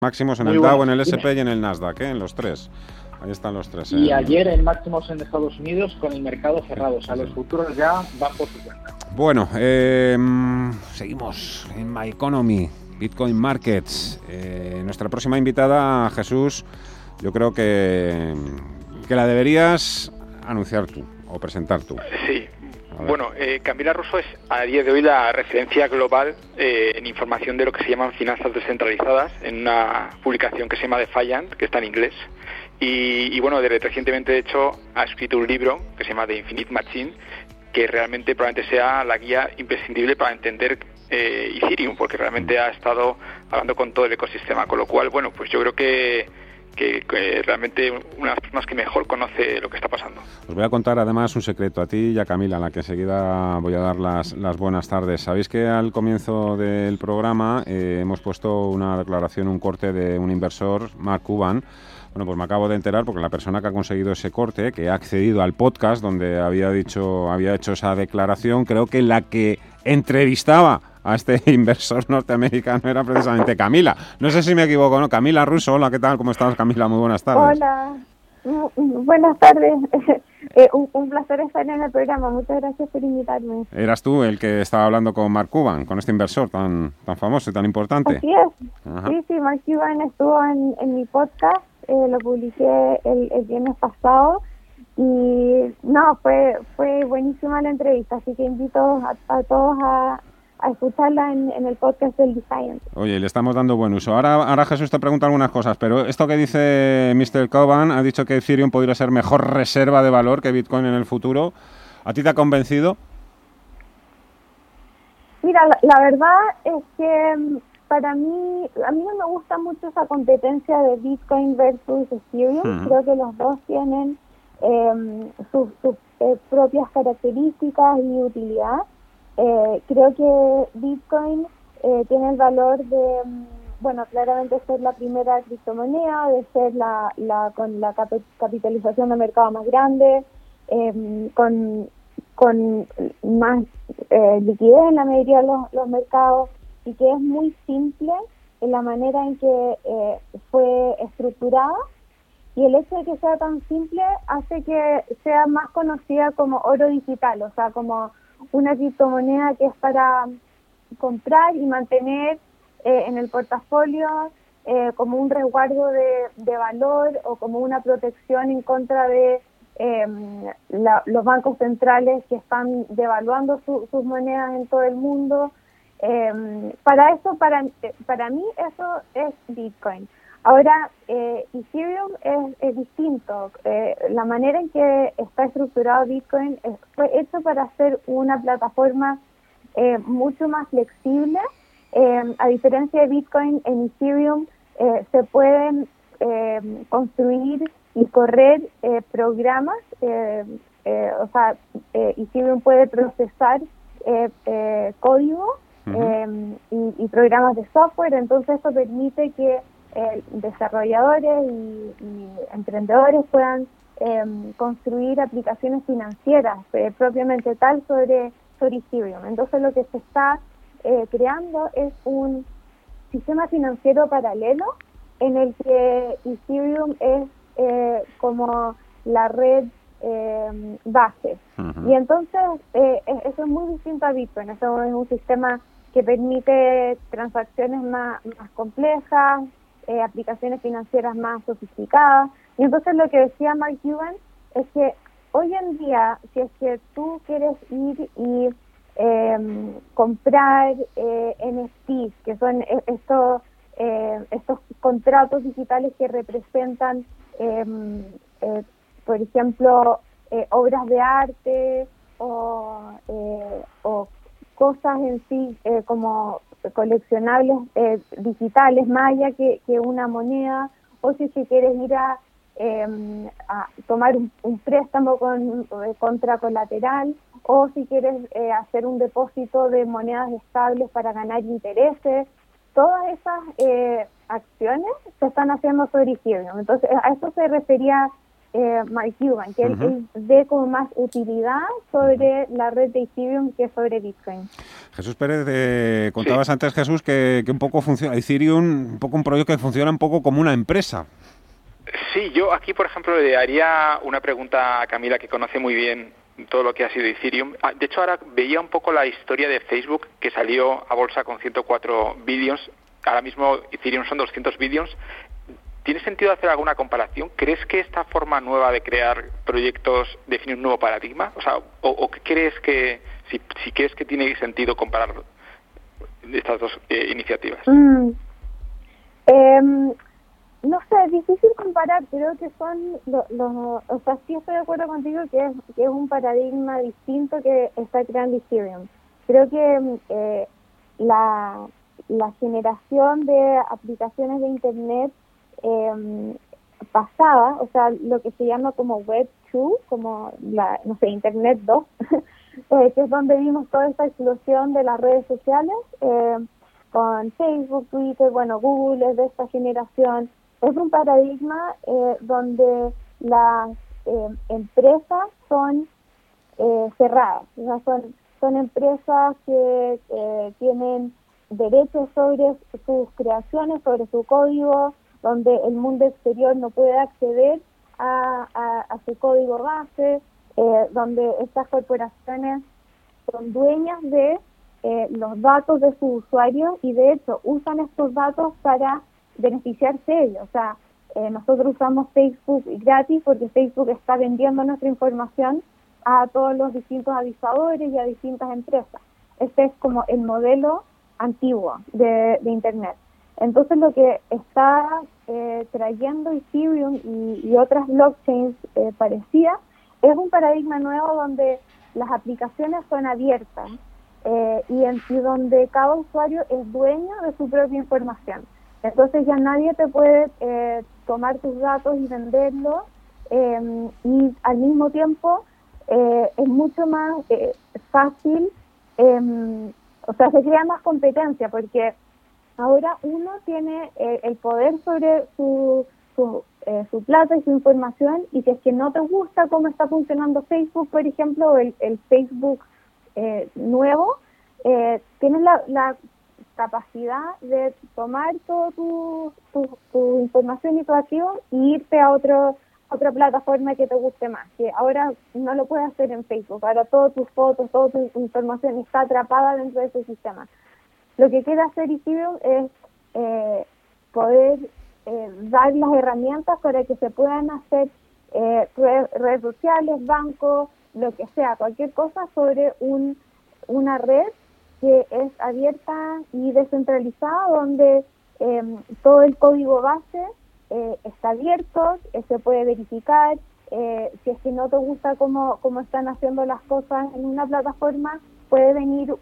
Máximos en el Dow, en el SP y en el Nasdaq, ¿eh? en los tres. Ahí están los tres. Y ¿eh? ayer en máximos en Estados Unidos con el mercado cerrado. O sea, los futuros ya van por su cuenta. Bueno, em, seguimos en My Economy, Bitcoin Markets. Eh, nuestra próxima invitada, Jesús, yo creo que, que la deberías anunciar tú o presentar tú. Sí, bueno, eh, Camila Russo es a día de hoy la referencia global eh, en información de lo que se llaman finanzas descentralizadas en una publicación que se llama Defiant, que está en inglés. Y, bueno, de, recientemente de hecho ha escrito un libro que se llama The Infinite Machine, que realmente probablemente sea la guía imprescindible para entender eh, Ethereum, porque realmente ha estado hablando con todo el ecosistema. Con lo cual, bueno, pues yo creo que que, realmente una de las personas que mejor conoce lo que está pasando. Os voy a contar además un secreto a ti y a Camila, a la que enseguida voy a dar las, buenas tardes. Sabéis que al comienzo del programa eh, hemos puesto una declaración, un corte de un inversor, Mark Cuban. Bueno, pues me acabo de enterar porque la persona que ha conseguido ese corte, que ha accedido al podcast donde había dicho, había hecho esa declaración, creo que la que entrevistaba a este inversor norteamericano era precisamente Camila. No sé si me equivoco, ¿no? Camila Russo, hola, ¿qué tal? ¿Cómo estás, Camila? Muy buenas tardes. Hola, buenas tardes. Eh, un, placer estar en el programa. Muchas gracias por invitarme. Eras tú el que estaba hablando con Mark Cuban, con este inversor tan, tan famoso y tan importante. Así es. Sí, sí, Mark Cuban estuvo en, mi podcast, eh, lo publiqué el, el viernes pasado. Y no, fue fue buenísima la entrevista, así que invito a todos a, a escucharla en, el podcast del Defiant. Oye, le estamos dando buen uso. Ahora, ahora Jesús te pregunta algunas cosas, pero esto que dice Mr. Coban, ha dicho que Ethereum podría ser mejor reserva de valor que Bitcoin en el futuro. ¿A ti te ha convencido? Mira, la, verdad es que mm, para mí, a mí no me gusta mucho esa competencia de Bitcoin versus Ethereum. Creo que los dos tienen em, sus, eh, propias características y utilidad. Eh, creo que Bitcoin eh, tiene el valor de, mm, bueno, claramente ser la primera criptomoneda, de ser la, con la capitalización de mercado más grande, em, con, con más liquidez en la mayoría de los, los, mercados y que es muy simple en la manera en que fue estructurada. Y el hecho de que sea tan simple hace que sea más conocida como oro digital, o sea, como una criptomoneda que es para comprar y mantener eh, en el portafolio eh, como un resguardo de, valor o como una protección en contra de em, los bancos centrales que están devaluando sus monedas en todo el mundo. Em, para eso, para, para mí, eso es Bitcoin. Ahora, eh, Ethereum es, distinto. Eh, la manera en que está estructurado Bitcoin fue hecho para ser una plataforma eh, mucho más flexible. a diferencia de Bitcoin, en Ethereum se pueden construir y correr programas. o sea, Ethereum puede procesar código y, y programas de software. Entonces, eso permite que eh, desarrolladores y, emprendedores puedan em, construir aplicaciones financieras eh, propiamente tal sobre, sobre Ethereum. Entonces lo que se está eh, creando es un sistema financiero paralelo en el que Ethereum es como la red em, base. Y entonces eso es muy distinto a Bitcoin. Eso es un sistema que permite transacciones más, más complejas, eh, aplicaciones financieras más sofisticadas. Y entonces lo que decía Mark Cuban es que hoy en día, si es que tú quieres ir y em, comprar eh, NFTs, que son e-, estos, eh, estos contratos digitales que representan, em, eh, por ejemplo, obras de arte o cosas en sí como coleccionables eh, digitales más allá que, una moneda o si, si quieres ir a, em, a tomar un, préstamo con eh, contra colateral o si quieres eh, hacer un depósito de monedas estables para ganar intereses todas esas acciones se están haciendo sobre Ethereum. Entonces a eso se refería eh, Mark Cuban, que él, ve como más utilidad sobre la red de Ethereum que sobre Bitcoin. Jesús Pérez, eh, contabas antes, Jesús, que, que, un poco funciona Ethereum, un poco un proyecto que funciona un poco como una empresa. Sí, yo aquí, por ejemplo, le haría una pregunta a Camila, que conoce muy bien todo lo que ha sido Ethereum. Ah, de hecho, ahora veía un poco la historia de Facebook, que salió a bolsa con 104 billions. Ahora mismo Ethereum son 200 billions. ¿Tiene sentido hacer alguna comparación? ¿Crees que esta forma nueva de crear proyectos define un nuevo paradigma? O sea, ¿o, qué crees que, si, si, crees que tiene sentido comparar estas dos eh, iniciativas? Mm. Em, no sé, es difícil comparar, creo que son, los, o sea, sí estoy de acuerdo contigo que es, que es un paradigma distinto que está creando Ethereum. Creo que eh, la, la generación de aplicaciones de Internet eh, pasada, o sea, lo que se llama como Web 2, como la, no sé, Internet 2, eh, que es donde vimos toda esta explosión de las redes sociales, eh, con Facebook, Twitter, bueno, Google es de esta generación, es un paradigma eh, donde las eh, empresas son eh, cerradas, son, son empresas que tienen derechos sobre sus creaciones, sobre su código, donde el mundo exterior no puede acceder a, su código base, donde estas corporaciones son dueñas de los datos de sus usuarios y de hecho usan estos datos para beneficiarse ellos. O sea, eh, nosotros usamos Facebook gratis porque Facebook está vendiendo nuestra información a todos los distintos avisadores y a distintas empresas. Este es como el modelo antiguo de, Internet. Entonces lo que está eh, trayendo Ethereum y, otras blockchains eh, parecidas es un paradigma nuevo donde las aplicaciones son abiertas eh, y, en, donde cada usuario es dueño de su propia información. Entonces ya nadie te puede tomar tus datos y venderlos em, y al mismo tiempo es mucho más fácil, em, o sea, se crea más competencia porque ahora uno tiene el poder sobre su, su, su, plata y su información y si es que no te gusta cómo está funcionando Facebook, por ejemplo, el, el Facebook nuevo, tienes la, la capacidad de tomar toda tu, tu, información y tu activo y irte a otro otra plataforma que te guste más, que ahora no lo puedes hacer en Facebook, ahora todas tus fotos, toda tu información está atrapada dentro de ese sistema. Lo que quiere hacer Ethereum es eh, poder eh, dar las herramientas para que se puedan hacer eh, redes sociales, bancos, lo que sea, cualquier cosa sobre un, una red que es abierta y descentralizada, donde em, todo el código base está abierto, se puede verificar. Si es que no te gusta cómo están haciendo las cosas en una plataforma, puede venir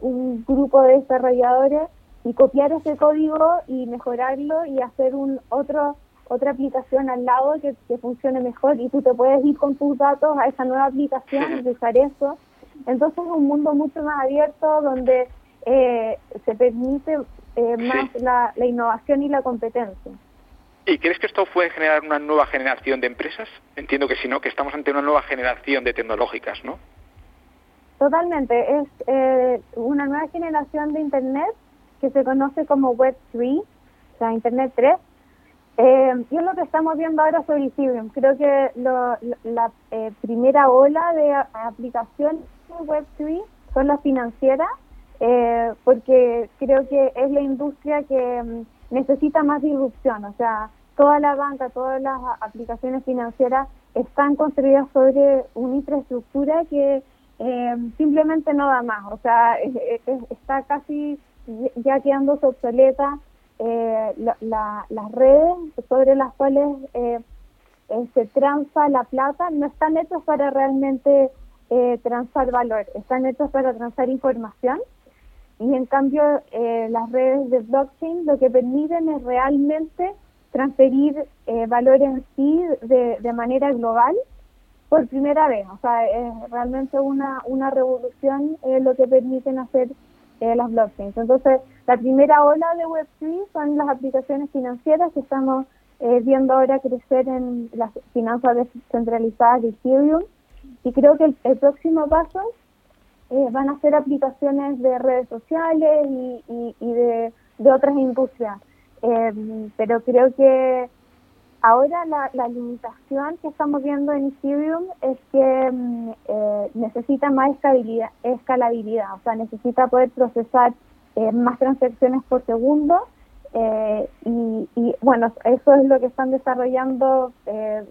un grupo de desarrolladores y copiar ese código y mejorarlo y hacer un otro otra aplicación al lado que, que funcione mejor y tú te puedes ir con tus datos a esa nueva aplicación y usar eso entonces es un mundo mucho más abierto donde eh, se permite eh, más la, innovación y la competencia. ¿Y crees que esto puede generar una nueva generación de empresas? Entiendo que sí, ¿no? Que estamos ante una nueva generación de tecnológicas, ¿no? Totalmente. Es eh, una nueva generación de Internet que se conoce como Web 3, o sea, Internet 3. Eh, y es lo que estamos viendo ahora sobre Ethereum. Creo que la primera ola de aplicación Web3 son las financieras, eh, porque creo que es la industria que mm, necesita más disrupción. O sea, toda la banca, todas las aplicaciones financieras están construidas sobre una infraestructura que eh, simplemente no da más. O sea, está casi ya quedándose obsoleta. Eh, las redes sobre las cuales se transa la plata no están hechas para realmente eh, transar valor, están hechos para transar información y en cambio eh, las redes de blockchain lo que permiten es realmente transferir eh, valor en sí de, manera global por primera vez. O sea, es realmente una, una revolución eh, lo que permiten hacer las blockchains. Entonces, la primera ola de Web3 son las aplicaciones financieras que estamos eh, viendo ahora crecer en las finanzas descentralizadas de Ethereum y creo que el, próximo paso eh, van a ser aplicaciones de redes sociales y, de, otras industrias. Em, pero creo que ahora la, limitación que estamos viendo en Ethereum es que em, eh, necesita más escalabilidad, o sea, necesita poder procesar más transacciones por segundo eh, y, bueno, eso es lo que están desarrollando eh,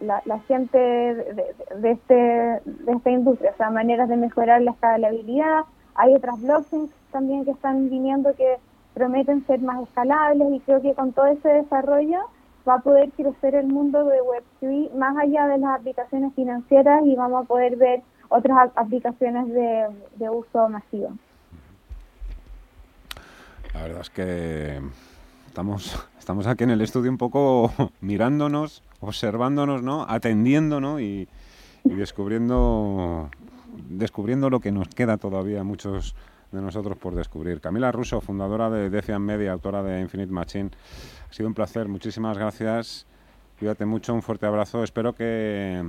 la, gente de, este, de esta industria, o sea, maneras de mejorar la escalabilidad. Hay otras blockchains también que están viniendo que prometen ser más escalables y creo que con todo ese desarrollo va a poder crecer el mundo de Web3 más allá de las aplicaciones financieras y vamos a poder ver otras aplicaciones de uso masivo. La verdad es que estamos, estamos aquí en el estudio un poco mirándonos, observándonos, ¿no? Atendiendo, Y, descubriendo, descubriendo lo que nos queda todavía muchos de nosotros por descubrir. Camila Russo, fundadora de Defiant Media, autora de Infinite Machine. Ha sido un placer, muchísimas gracias. Cuídate mucho, un fuerte abrazo. Espero que,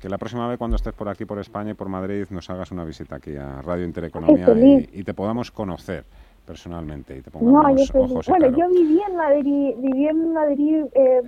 que la próxima vez cuando estés por aquí, por España y por Madrid, nos hagas una visita aquí a Radio Intereconomía y te podamos conocer personalmente y te no, yo bueno, yo viví en Madrid, viví en Madrid eh,